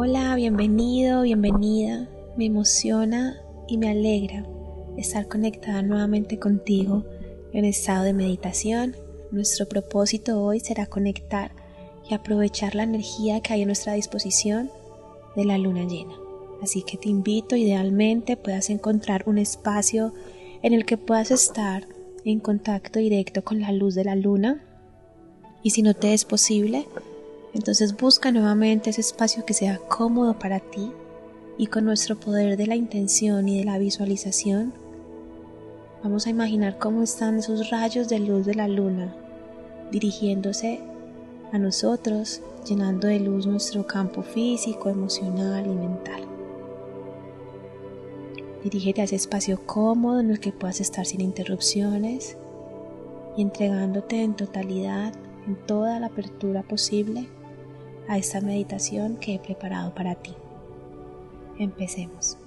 Hola, bienvenido, bienvenida. Me emociona y me alegra estar conectada nuevamente contigo en estado de meditación. Nuestro propósito hoy será conectar y aprovechar la energía que hay a nuestra disposición de la luna llena. Así que te invito idealmente puedas encontrar un espacio en el que puedas estar en contacto directo con la luz de la luna y si no te es posible, entonces busca nuevamente ese espacio que sea cómodo para ti y con nuestro poder de la intención y de la visualización, vamos a imaginar cómo están esos rayos de luz de la luna dirigiéndose a nosotros, llenando de luz nuestro campo físico, emocional y mental. Dirígete a ese espacio cómodo en el que puedas estar sin interrupciones y entregándote en totalidad, en toda la apertura posible a esta meditación que he preparado para ti. Empecemos.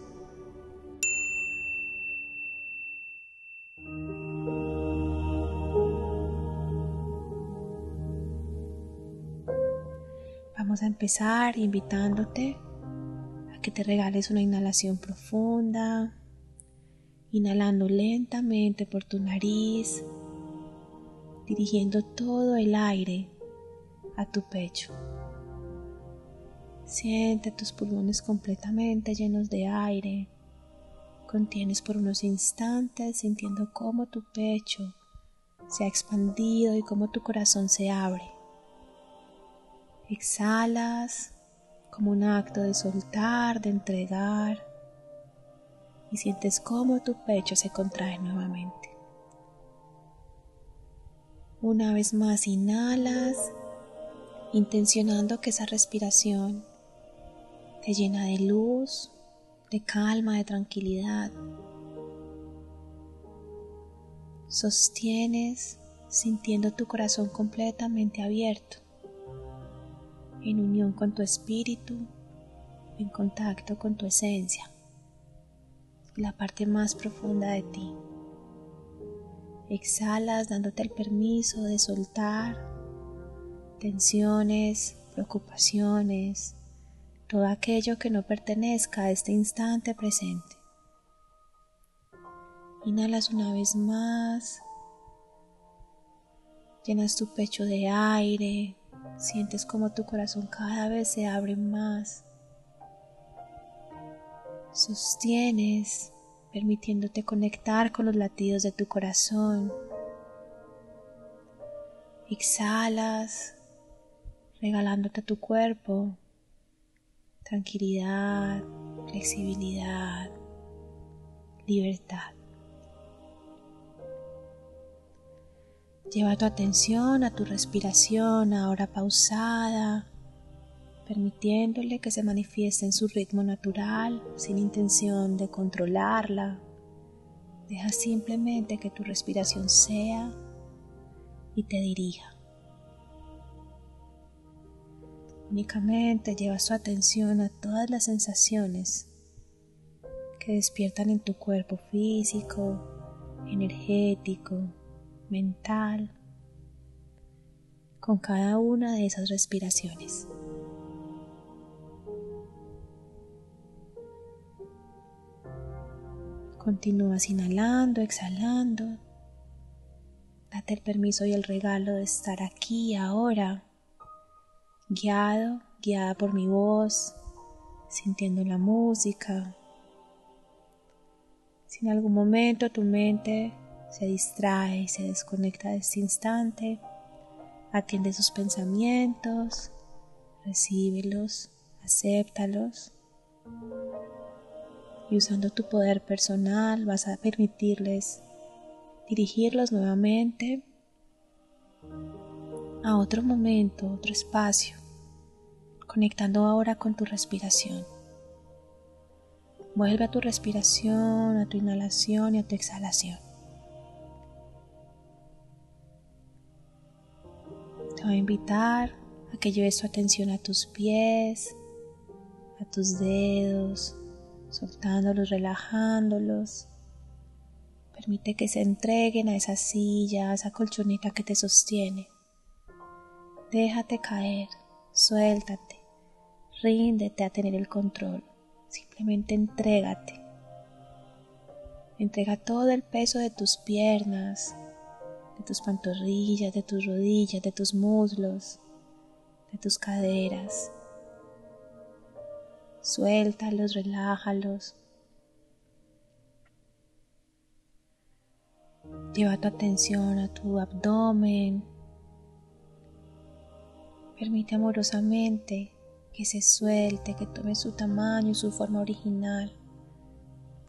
Vamos a empezar invitándote a que te regales una inhalación profunda, inhalando lentamente por tu nariz, dirigiendo todo el aire a tu pecho. Siente tus pulmones completamente llenos de aire. Contienes por unos instantes sintiendo cómo tu pecho se ha expandido y cómo tu corazón se abre. Exhalas como un acto de soltar, de entregar y sientes cómo tu pecho se contrae nuevamente. Una vez más inhalas, intencionando que esa respiración te llena de luz, de calma, de tranquilidad. Sostienes sintiendo tu corazón completamente abierto, en unión con tu espíritu, en contacto con tu esencia, la parte más profunda de ti. Exhalas dándote el permiso de soltar tensiones, preocupaciones, todo aquello que no pertenezca a este instante presente. Inhalas una vez más, llenas tu pecho de aire, sientes como tu corazón cada vez se abre más. Sostienes, permitiéndote conectar con los latidos de tu corazón. Exhalas, regalándote a tu cuerpo tranquilidad, flexibilidad, libertad. Lleva tu atención a tu respiración ahora pausada, permitiéndole que se manifieste en su ritmo natural, sin intención de controlarla. Deja simplemente que tu respiración sea y te dirija. Únicamente lleva su atención a todas las sensaciones que despiertan en tu cuerpo físico, energético, mental, con cada una de esas respiraciones. Continúas inhalando, exhalando. Date el permiso y el regalo de estar aquí ahora guiado, guiada por mi voz, sintiendo la música. Si en algún momento tu mente se distrae y se desconecta de este instante, atiende sus pensamientos, recíbelos, acéptalos y usando tu poder personal vas a permitirles dirigirlos nuevamente a otro momento, otro espacio conectando ahora con tu respiración. Vuelve a tu respiración, a tu inhalación y a tu exhalación. Te voy a invitar a que lleves tu atención a tus pies, a tus dedos, soltándolos, relajándolos. Permite que se entreguen a esa silla, a esa colchoneta que te sostiene. Déjate caer, suéltate ríndete a tener el control. Simplemente entrégate. Entrega todo el peso de tus piernas, de tus pantorrillas, de tus rodillas, de tus muslos, de tus caderas. Suéltalos, relájalos. Lleva tu atención a tu abdomen. Permite amorosamente que se suelte, que tome su tamaño y su forma original,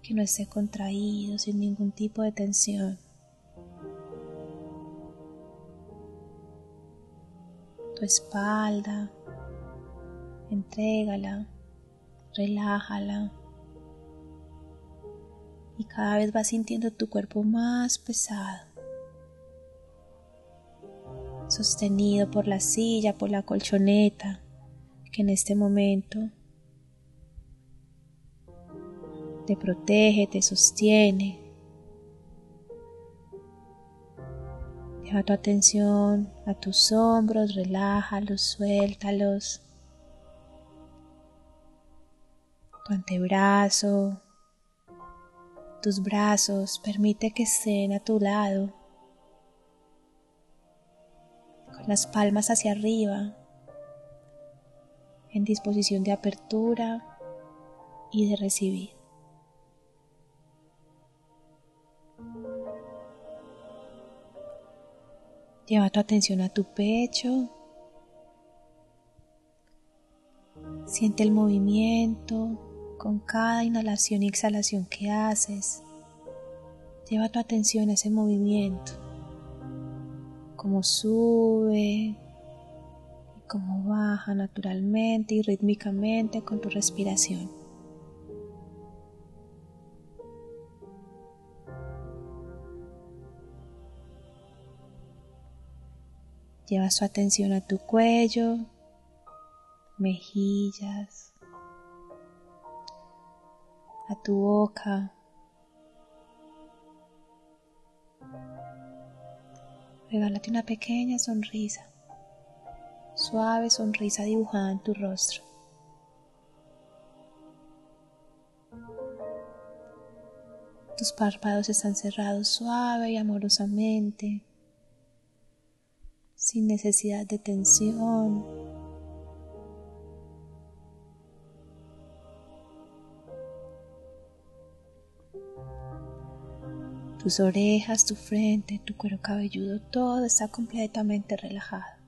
que no esté contraído sin ningún tipo de tensión. Tu espalda, entrégala, relájala y cada vez vas sintiendo tu cuerpo más pesado, sostenido por la silla, por la colchoneta, que en este momento te protege, te sostiene. Lleva tu atención a tus hombros, relájalos, suéltalos. Tu antebrazo, tus brazos, permite que estén a tu lado, con las palmas hacia arriba, en disposición de apertura y de recibir. Lleva tu atención a tu pecho. Siente el movimiento con cada inhalación y exhalación que haces, lleva tu atención a ese movimiento, como sube y como baja naturalmente y rítmicamente con tu respiración. Lleva su atención a tu cuello, mejillas, a tu boca. Regálate una pequeña sonrisa, suave sonrisa dibujada en tu rostro. Tus párpados están cerrados suave y amorosamente, sin necesidad de tensión Tus orejas, tu frente, tu cuero cabelludo, todo está completamente relajado.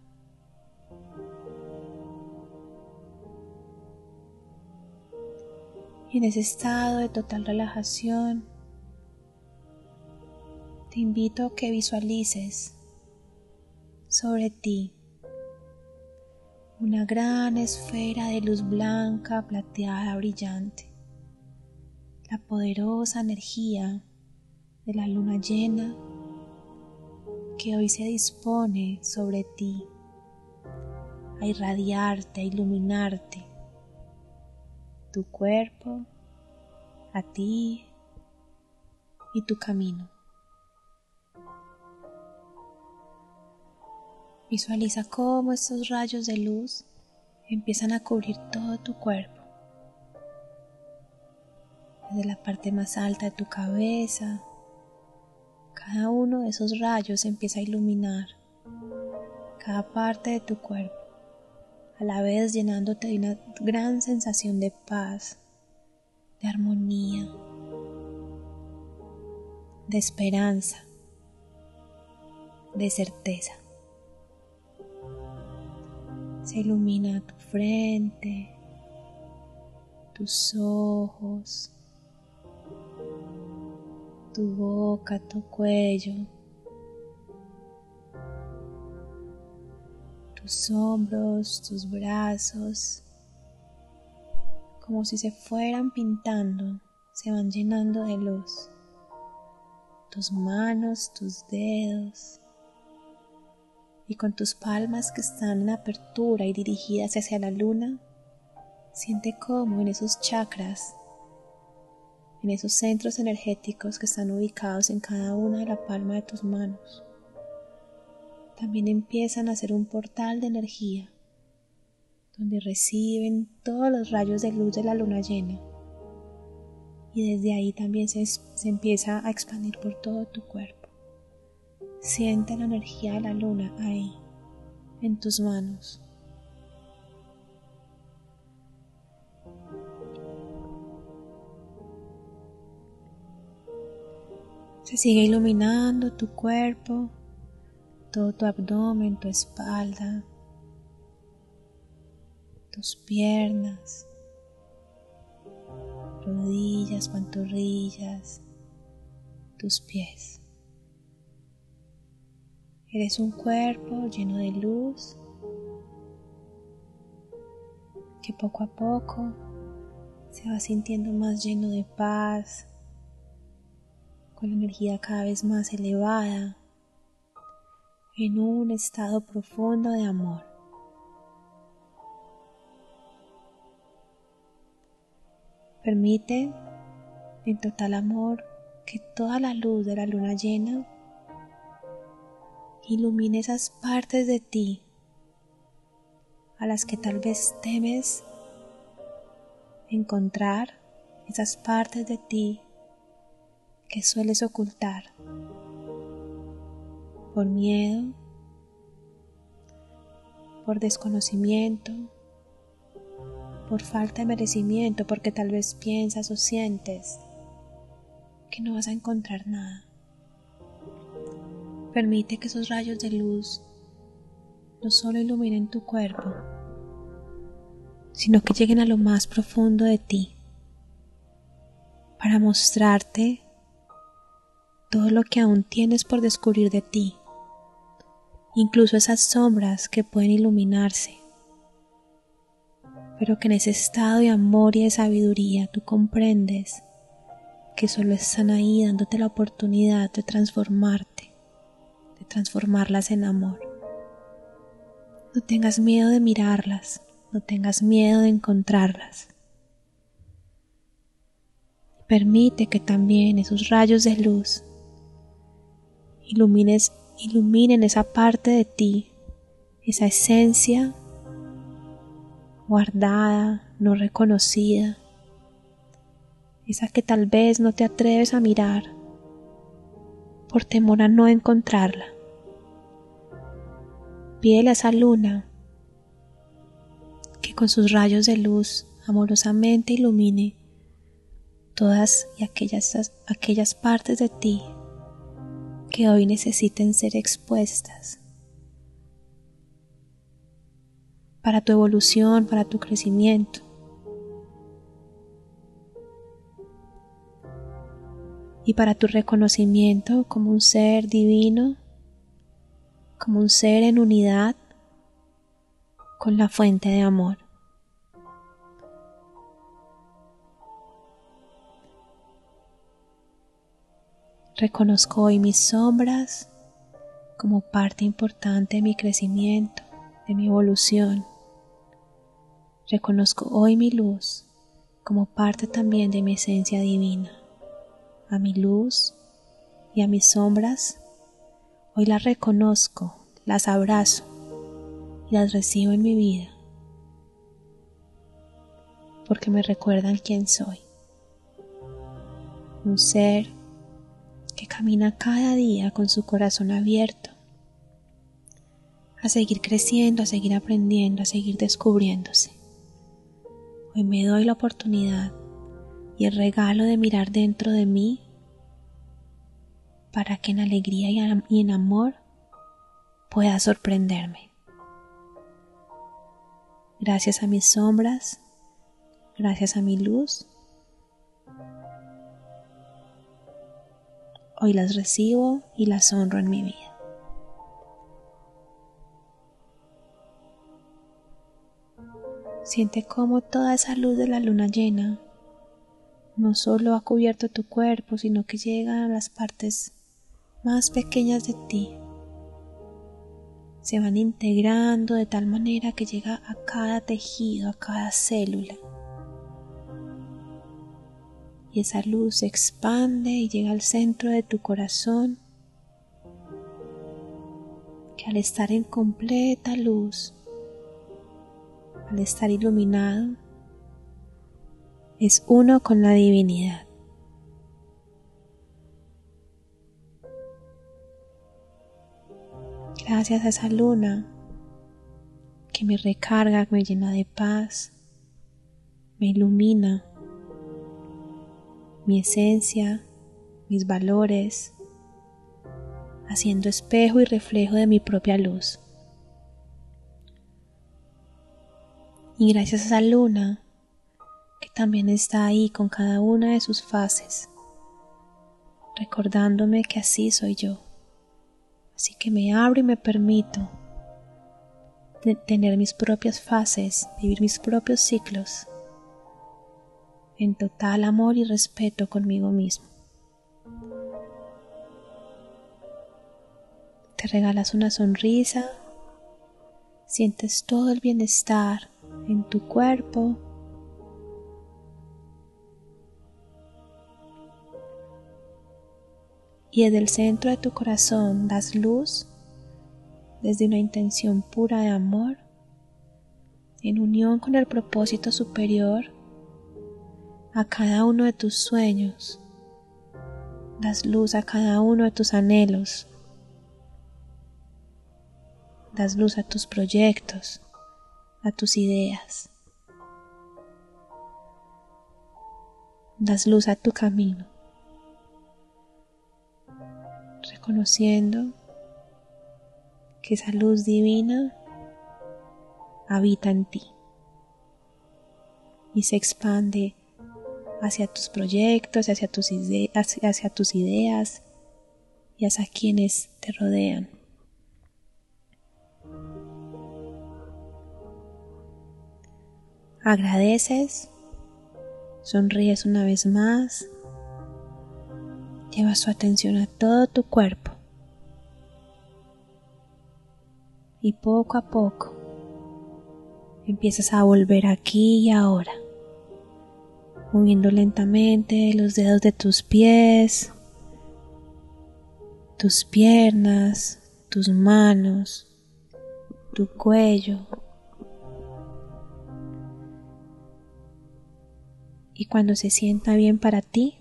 En ese estado de total relajación, te invito a que visualices sobre ti una gran esfera de luz blanca, plateada, brillante. La poderosa energía de la luna llena que hoy se dispone sobre ti a irradiarte, a iluminarte, tu cuerpo, a ti y tu camino. Visualiza cómo estos rayos de luz empiezan a cubrir todo tu cuerpo, desde la parte más alta de tu cabeza, cada uno de esos rayos empieza a iluminar cada parte de tu cuerpo, a la vez llenándote de una gran sensación de paz, de armonía, de esperanza, de certeza. Se ilumina tu frente, tus ojos, tu boca, tu cuello, tus hombros, tus brazos, como si se fueran pintando, se van llenando de luz. Tus manos, tus dedos, y con tus palmas que están en apertura y dirigidas hacia la luna, siente cómo en esos chakras en esos centros energéticos que están ubicados en cada una de la palma de tus manos. También empiezan a ser un portal de energía donde reciben todos los rayos de luz de la luna llena. Y desde ahí también se, se empieza a expandir por todo tu cuerpo. Siente la energía de la luna ahí, en tus manos. Se sigue iluminando tu cuerpo, todo tu abdomen, tu espalda, tus piernas, rodillas, pantorrillas, tus pies. Eres un cuerpo lleno de luz que poco a poco se va sintiendo más lleno de paz, con la energía cada vez más elevada, en un estado profundo de amor. Permite en total amor que toda la luz de la luna llena ilumine esas partes de ti a las que tal vez temes encontrar, esas partes de ti que sueles ocultar por miedo, por desconocimiento, por falta de merecimiento, porque tal vez piensas o sientes que no vas a encontrar nada. Permite que esos rayos de luz no solo iluminen tu cuerpo, sino que lleguen a lo más profundo de ti para mostrarte todo lo que aún tienes por descubrir de ti, incluso esas sombras que pueden iluminarse, pero que en ese estado de amor y de sabiduría tú comprendes que solo están ahí dándote la oportunidad de transformarte, de transformarlas en amor. No tengas miedo de mirarlas, no tengas miedo de encontrarlas. Permite que también esos rayos de luz ilumines, iluminen esa parte de ti, esa esencia guardada, no reconocida, esa que tal vez no te atreves a mirar por temor a no encontrarla. Pídele a esa luna que con sus rayos de luz amorosamente ilumine todas y aquellas, aquellas partes de ti que hoy necesiten ser expuestas para tu evolución, para tu crecimiento. Y para tu reconocimiento como un ser divino, como un ser en unidad con la fuente de amor. Reconozco hoy mis sombras como parte importante de mi crecimiento, de mi evolución. Reconozco hoy mi luz como parte también de mi esencia divina. A mi luz y a mis sombras, hoy las reconozco, las abrazo y las recibo en mi vida, porque me recuerdan quién soy. Un ser que camina cada día con su corazón abierto a seguir creciendo, a seguir aprendiendo, a seguir descubriéndose. Hoy me doy la oportunidad y el regalo de mirar dentro de mí para que en alegría y en amor pueda sorprenderme. Gracias a mis sombras, gracias a mi luz, Hoy las recibo y las honro en mi vida. Siente cómo toda esa luz de la luna llena no solo ha cubierto tu cuerpo, sino que llega a las partes más pequeñas de ti. Se van integrando de tal manera que llega a cada tejido, a cada célula y esa luz se expande y llega al centro de tu corazón, que al estar en completa luz, al estar iluminado, es uno con la divinidad. Gracias a esa luna que me recarga, me llena de paz, me ilumina mi esencia, mis valores, haciendo espejo y reflejo de mi propia luz. Y gracias a esa luna, que también está ahí con cada una de sus fases, recordándome que así soy yo. Así que me abro y me permito tener mis propias fases, vivir mis propios ciclos en total amor y respeto conmigo mismo. Te regalas una sonrisa, sientes todo el bienestar en tu cuerpo. Y desde el centro de tu corazón das luz desde una intención pura de amor, en unión con el propósito superior a cada uno de tus sueños, das luz a cada uno de tus anhelos, das luz a tus proyectos, a tus ideas, das luz a tu camino, reconociendo que esa luz divina habita en ti y se expande hacia tus proyectos, hacia tus, hacia tus ideas y hacia quienes te rodean. Agradeces, sonríes una vez más, llevas tu atención a todo tu cuerpo y poco a poco empiezas a volver aquí y ahora moviendo lentamente los dedos de tus pies, tus piernas, tus manos, tu cuello. Y cuando se sienta bien para ti,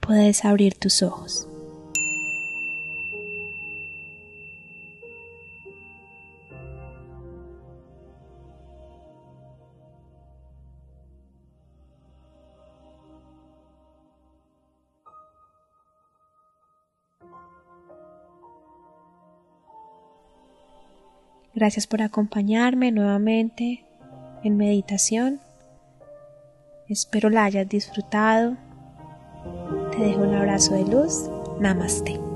puedes abrir tus ojos. Gracias por acompañarme nuevamente en meditación. Espero la hayas disfrutado. Te dejo un abrazo de luz. Namaste.